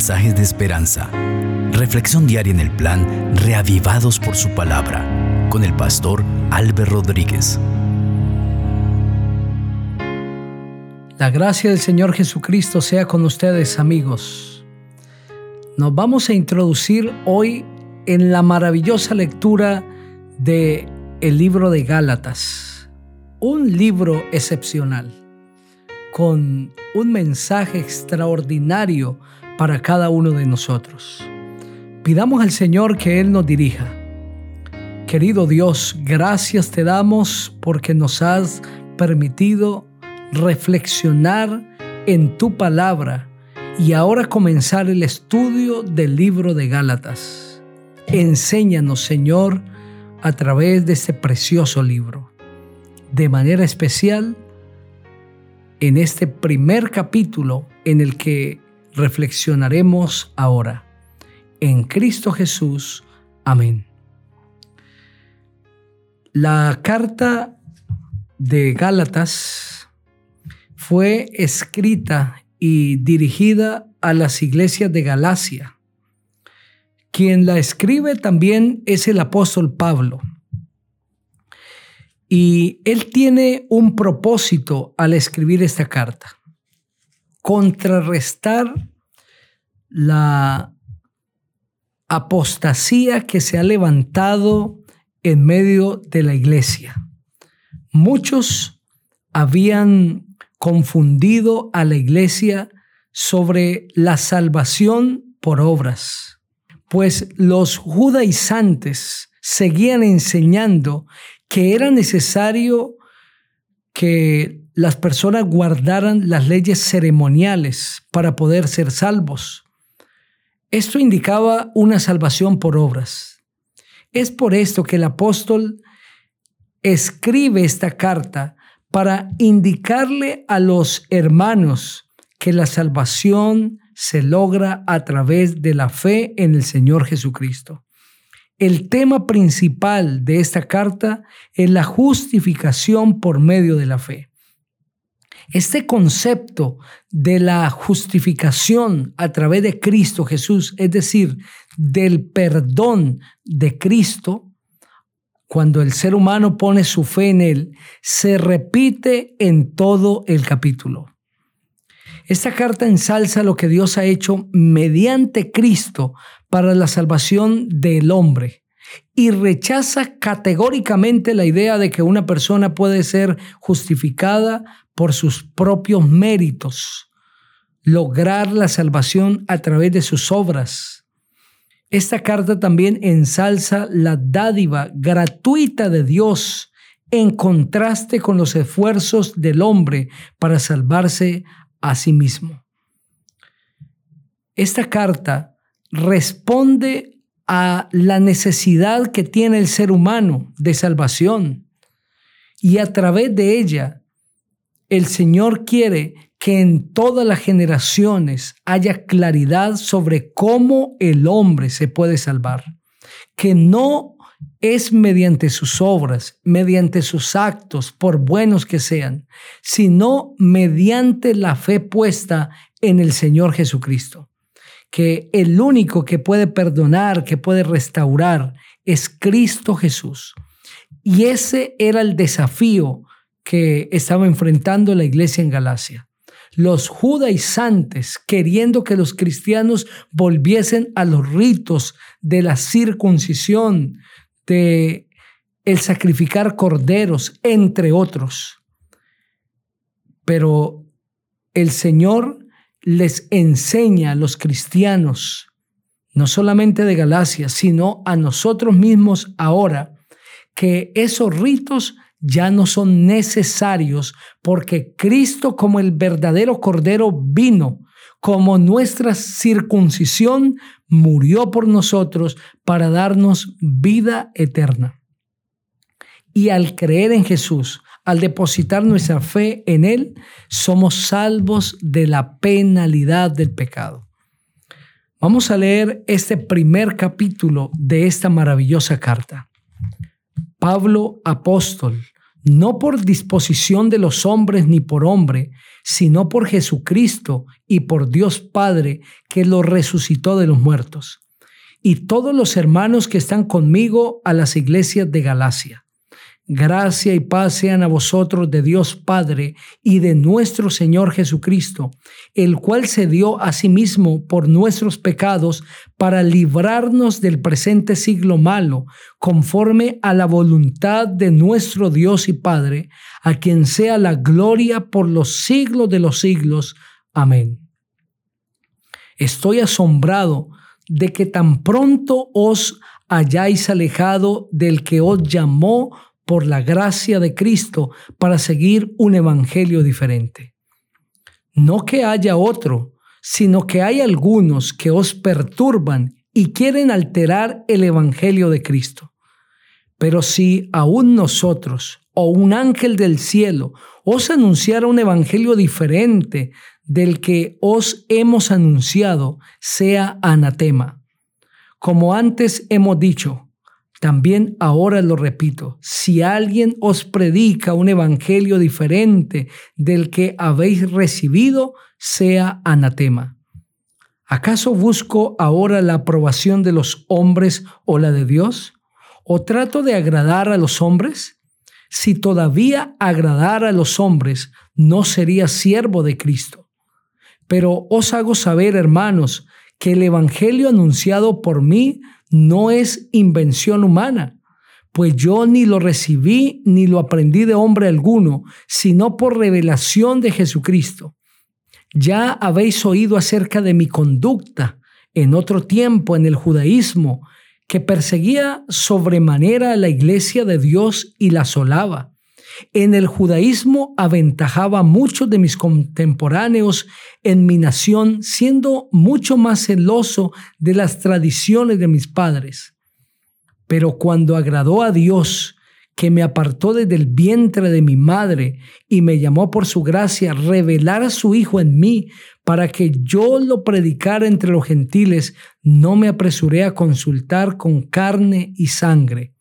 mensajes de esperanza. Reflexión diaria en el plan Reavivados por su palabra con el pastor Álvaro Rodríguez. La gracia del Señor Jesucristo sea con ustedes, amigos. Nos vamos a introducir hoy en la maravillosa lectura de el libro de Gálatas, un libro excepcional con un mensaje extraordinario para cada uno de nosotros. Pidamos al Señor que Él nos dirija. Querido Dios, gracias te damos porque nos has permitido reflexionar en tu palabra y ahora comenzar el estudio del libro de Gálatas. Enséñanos, Señor, a través de este precioso libro. De manera especial, en este primer capítulo en el que reflexionaremos ahora. En Cristo Jesús. Amén. La carta de Gálatas fue escrita y dirigida a las iglesias de Galacia. Quien la escribe también es el apóstol Pablo. Y él tiene un propósito al escribir esta carta, contrarrestar la apostasía que se ha levantado en medio de la iglesia. Muchos habían confundido a la iglesia sobre la salvación por obras, pues los judaizantes seguían enseñando que era necesario que las personas guardaran las leyes ceremoniales para poder ser salvos. Esto indicaba una salvación por obras. Es por esto que el apóstol escribe esta carta para indicarle a los hermanos que la salvación se logra a través de la fe en el Señor Jesucristo. El tema principal de esta carta es la justificación por medio de la fe. Este concepto de la justificación a través de Cristo Jesús, es decir, del perdón de Cristo, cuando el ser humano pone su fe en Él, se repite en todo el capítulo. Esta carta ensalza lo que Dios ha hecho mediante Cristo para la salvación del hombre y rechaza categóricamente la idea de que una persona puede ser justificada por sus propios méritos, lograr la salvación a través de sus obras. Esta carta también ensalza la dádiva gratuita de Dios en contraste con los esfuerzos del hombre para salvarse a sí mismo. Esta carta responde a la necesidad que tiene el ser humano de salvación. Y a través de ella, el Señor quiere que en todas las generaciones haya claridad sobre cómo el hombre se puede salvar. Que no es mediante sus obras, mediante sus actos, por buenos que sean, sino mediante la fe puesta en el Señor Jesucristo que el único que puede perdonar, que puede restaurar, es Cristo Jesús. Y ese era el desafío que estaba enfrentando la iglesia en Galacia. Los judaizantes queriendo que los cristianos volviesen a los ritos de la circuncisión, de el sacrificar corderos, entre otros. Pero el Señor les enseña a los cristianos, no solamente de Galacia, sino a nosotros mismos ahora, que esos ritos ya no son necesarios porque Cristo como el verdadero Cordero vino, como nuestra circuncisión, murió por nosotros para darnos vida eterna. Y al creer en Jesús, al depositar nuestra fe en Él, somos salvos de la penalidad del pecado. Vamos a leer este primer capítulo de esta maravillosa carta. Pablo apóstol no por disposición de los hombres ni por hombre, sino por Jesucristo y por Dios Padre que lo resucitó de los muertos. Y todos los hermanos que están conmigo a las iglesias de Galacia. Gracia y paz sean a vosotros de Dios Padre y de nuestro Señor Jesucristo, el cual se dio a sí mismo por nuestros pecados para librarnos del presente siglo malo, conforme a la voluntad de nuestro Dios y Padre, a quien sea la gloria por los siglos de los siglos. Amén. Estoy asombrado de que tan pronto os hayáis alejado del que os llamó por la gracia de Cristo para seguir un evangelio diferente. No que haya otro, sino que hay algunos que os perturban y quieren alterar el evangelio de Cristo. Pero si aún nosotros o un ángel del cielo os anunciara un evangelio diferente del que os hemos anunciado, sea anatema. Como antes hemos dicho, también ahora lo repito, si alguien os predica un evangelio diferente del que habéis recibido, sea anatema. ¿Acaso busco ahora la aprobación de los hombres o la de Dios? ¿O trato de agradar a los hombres? Si todavía agradara a los hombres, no sería siervo de Cristo. Pero os hago saber, hermanos, que el Evangelio anunciado por mí no es invención humana, pues yo ni lo recibí ni lo aprendí de hombre alguno, sino por revelación de Jesucristo. Ya habéis oído acerca de mi conducta en otro tiempo en el judaísmo, que perseguía sobremanera a la iglesia de Dios y la asolaba. En el judaísmo aventajaba a muchos de mis contemporáneos en mi nación, siendo mucho más celoso de las tradiciones de mis padres. Pero cuando agradó a Dios, que me apartó desde el vientre de mi madre y me llamó por su gracia, revelar a su Hijo en mí para que yo lo predicara entre los gentiles, no me apresuré a consultar con carne y sangre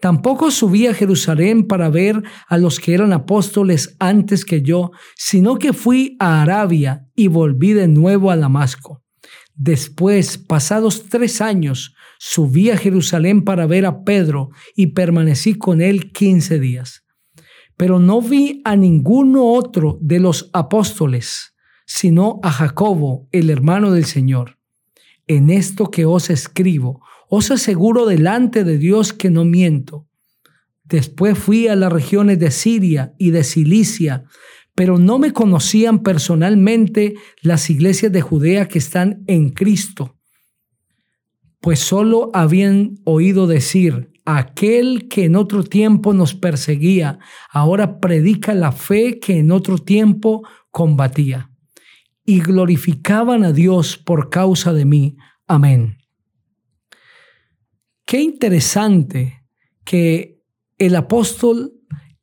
Tampoco subí a Jerusalén para ver a los que eran apóstoles antes que yo, sino que fui a Arabia y volví de nuevo a Damasco. Después, pasados tres años, subí a Jerusalén para ver a Pedro y permanecí con él quince días. Pero no vi a ninguno otro de los apóstoles, sino a Jacobo, el hermano del Señor. En esto que os escribo, os aseguro delante de Dios que no miento. Después fui a las regiones de Siria y de Cilicia, pero no me conocían personalmente las iglesias de Judea que están en Cristo, pues solo habían oído decir, aquel que en otro tiempo nos perseguía, ahora predica la fe que en otro tiempo combatía. Y glorificaban a Dios por causa de mí. Amén. Qué interesante que el apóstol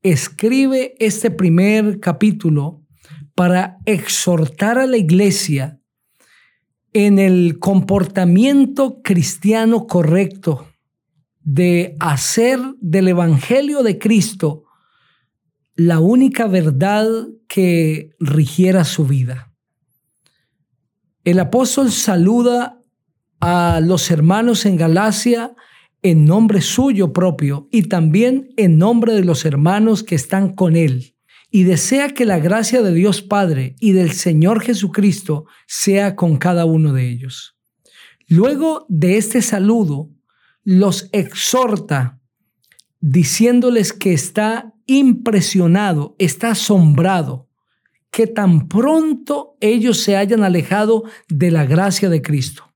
escribe este primer capítulo para exhortar a la iglesia en el comportamiento cristiano correcto de hacer del Evangelio de Cristo la única verdad que rigiera su vida. El apóstol saluda a los hermanos en Galacia en nombre suyo propio y también en nombre de los hermanos que están con él. Y desea que la gracia de Dios Padre y del Señor Jesucristo sea con cada uno de ellos. Luego de este saludo, los exhorta diciéndoles que está impresionado, está asombrado, que tan pronto ellos se hayan alejado de la gracia de Cristo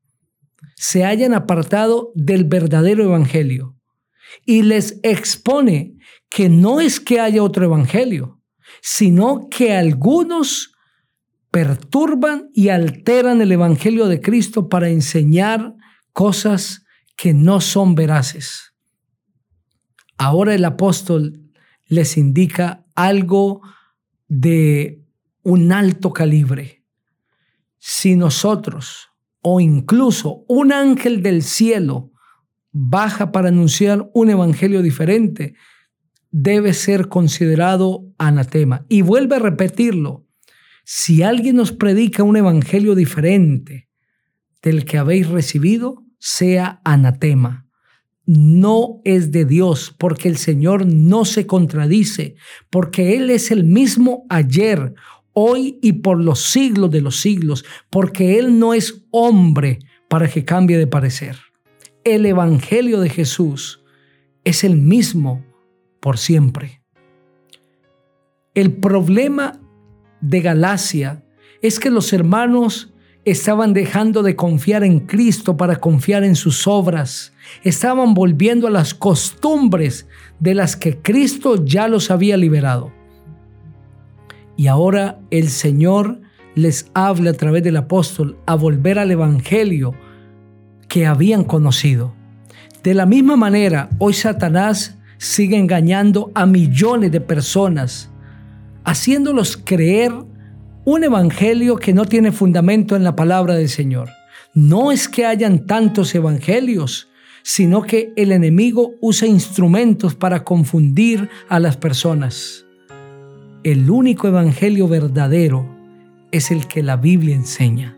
se hayan apartado del verdadero evangelio y les expone que no es que haya otro evangelio, sino que algunos perturban y alteran el evangelio de Cristo para enseñar cosas que no son veraces. Ahora el apóstol les indica algo de un alto calibre. Si nosotros o incluso un ángel del cielo baja para anunciar un evangelio diferente, debe ser considerado anatema. Y vuelve a repetirlo. Si alguien nos predica un evangelio diferente del que habéis recibido, sea anatema. No es de Dios, porque el Señor no se contradice, porque Él es el mismo ayer, hoy y por los siglos de los siglos, porque Él no es hombre para que cambie de parecer. El Evangelio de Jesús es el mismo por siempre. El problema de Galacia es que los hermanos estaban dejando de confiar en Cristo para confiar en sus obras. Estaban volviendo a las costumbres de las que Cristo ya los había liberado. Y ahora el Señor les habla a través del apóstol a volver al Evangelio que habían conocido. De la misma manera, hoy Satanás sigue engañando a millones de personas, haciéndolos creer un evangelio que no tiene fundamento en la palabra del Señor. No es que hayan tantos evangelios, sino que el enemigo usa instrumentos para confundir a las personas. El único evangelio verdadero es el que la Biblia enseña.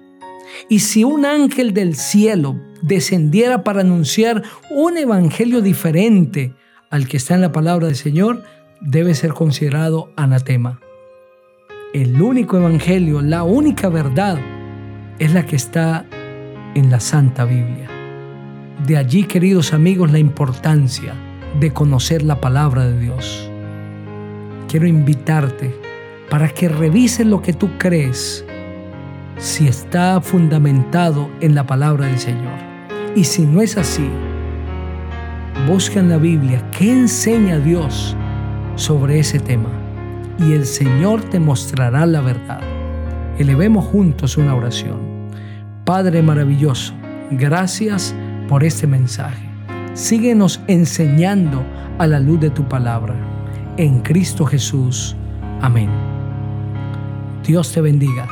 Y si un ángel del cielo descendiera para anunciar un evangelio diferente al que está en la palabra del Señor, debe ser considerado anatema el único evangelio, la única verdad, es la que está en la Santa Biblia. De allí, queridos amigos, la importancia de conocer la palabra de Dios. Quiero invitarte para que revises lo que tú crees, si está fundamentado en la palabra del Señor. Y si no es así, busca en la Biblia qué enseña Dios sobre ese tema y el Señor te mostrará la verdad. Elevemos juntos una oración. Padre maravilloso, gracias por este mensaje. Síguenos enseñando a la luz de tu palabra. En Cristo Jesús. Amén. Dios te bendiga.